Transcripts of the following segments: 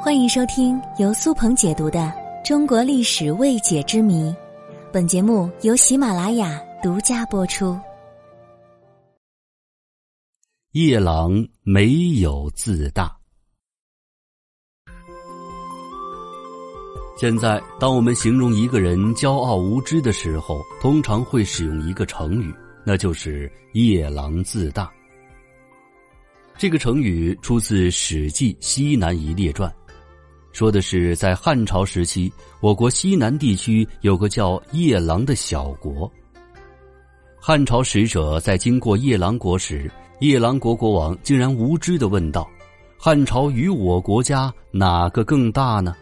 欢迎收听由苏鹏解读的《中国历史未解之谜》，本节目由喜马拉雅独家播出。夜郎没有自大。现在，当我们形容一个人骄傲无知的时候，通常会使用一个成语，那就是“夜郎自大”。这个成语出自《史记·西南夷列传》。说的是，在汉朝时期，我国西南地区有个叫夜郎的小国。汉朝使者在经过夜郎国时，夜郎国国王竟然无知的问道：“汉朝与我国家哪个更大呢？”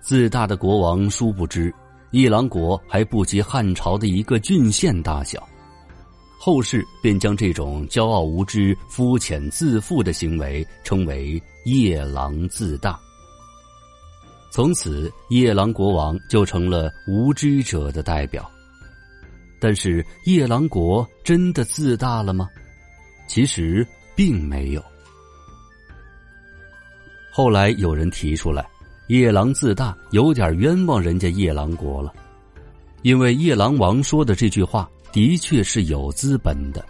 自大的国王殊不知，夜郎国还不及汉朝的一个郡县大小。后世便将这种骄傲无知、肤浅自负的行为称为“夜郎自大”。从此，夜郎国王就成了无知者的代表。但是，夜郎国真的自大了吗？其实并没有。后来有人提出来，夜郎自大有点冤枉人家夜郎国了，因为夜郎王说的这句话的确是有资本的。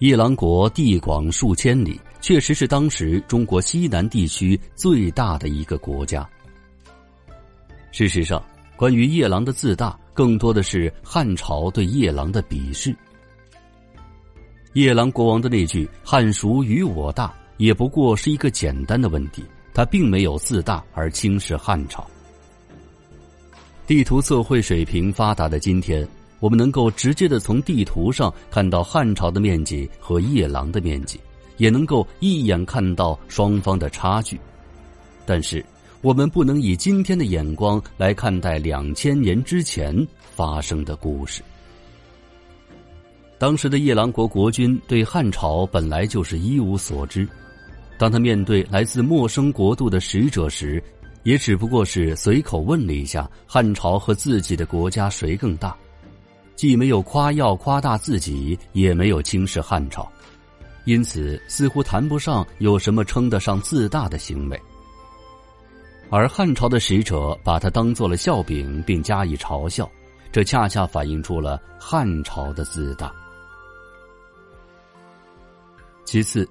夜郎国地广数千里。确实是当时中国西南地区最大的一个国家。事实上，关于夜郎的自大，更多的是汉朝对夜郎的鄙视。夜郎国王的那句“汉属与我大”，也不过是一个简单的问题，他并没有自大而轻视汉朝。地图测绘水平发达的今天，我们能够直接的从地图上看到汉朝的面积和夜郎的面积。也能够一眼看到双方的差距，但是我们不能以今天的眼光来看待两千年之前发生的故事。当时的夜郎国国君对汉朝本来就是一无所知，当他面对来自陌生国度的使者时，也只不过是随口问了一下汉朝和自己的国家谁更大，既没有夸耀夸大自己，也没有轻视汉朝。因此，似乎谈不上有什么称得上自大的行为。而汉朝的使者把他当做了笑柄，并加以嘲笑，这恰恰反映出了汉朝的自大。其次，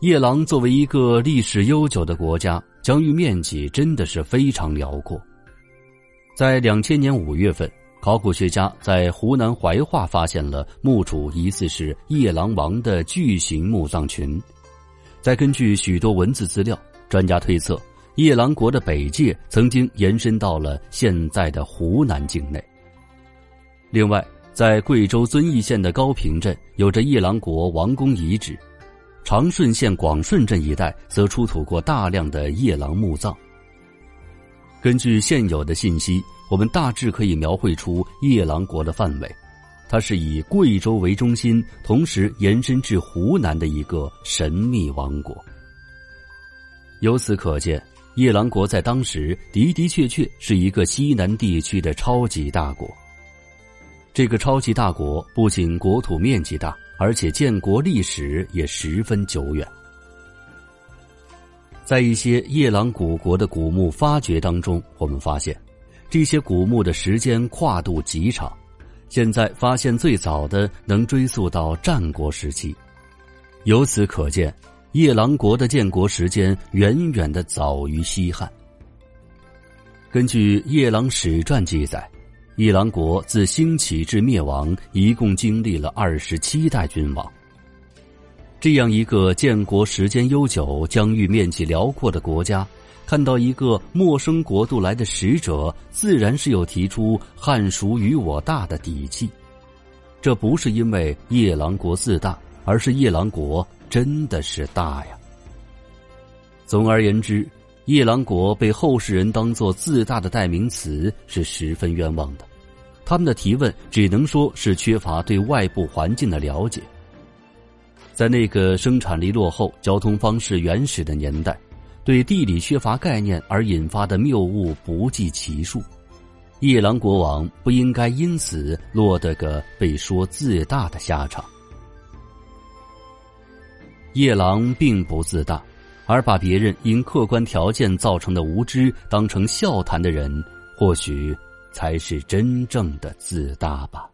夜郎作为一个历史悠久的国家，疆域面积真的是非常辽阔。在两千年五月份。考古学家在湖南怀化发现了墓主疑似是夜郎王的巨型墓葬群。再根据许多文字资料，专家推测，夜郎国的北界曾经延伸到了现在的湖南境内。另外，在贵州遵义县的高平镇有着夜郎国王宫遗址，长顺县广顺镇一带则出土过大量的夜郎墓葬。根据现有的信息。我们大致可以描绘出夜郎国的范围，它是以贵州为中心，同时延伸至湖南的一个神秘王国。由此可见，夜郎国在当时的的确确是一个西南地区的超级大国。这个超级大国不仅国土面积大，而且建国历史也十分久远。在一些夜郎古国的古墓发掘当中，我们发现。这些古墓的时间跨度极长，现在发现最早的能追溯到战国时期，由此可见，夜郎国的建国时间远远的早于西汉。根据《夜郎史传》记载，夜郎国自兴起至灭亡，一共经历了二十七代君王。这样一个建国时间悠久、疆域面积辽阔的国家。看到一个陌生国度来的使者，自然是有提出“汉属与我大”的底气。这不是因为夜郎国自大，而是夜郎国真的是大呀。总而言之，夜郎国被后世人当作自大的代名词，是十分冤枉的。他们的提问只能说是缺乏对外部环境的了解。在那个生产力落后、交通方式原始的年代。对地理缺乏概念而引发的谬误不计其数，夜郎国王不应该因此落得个被说自大的下场。夜郎并不自大，而把别人因客观条件造成的无知当成笑谈的人，或许才是真正的自大吧。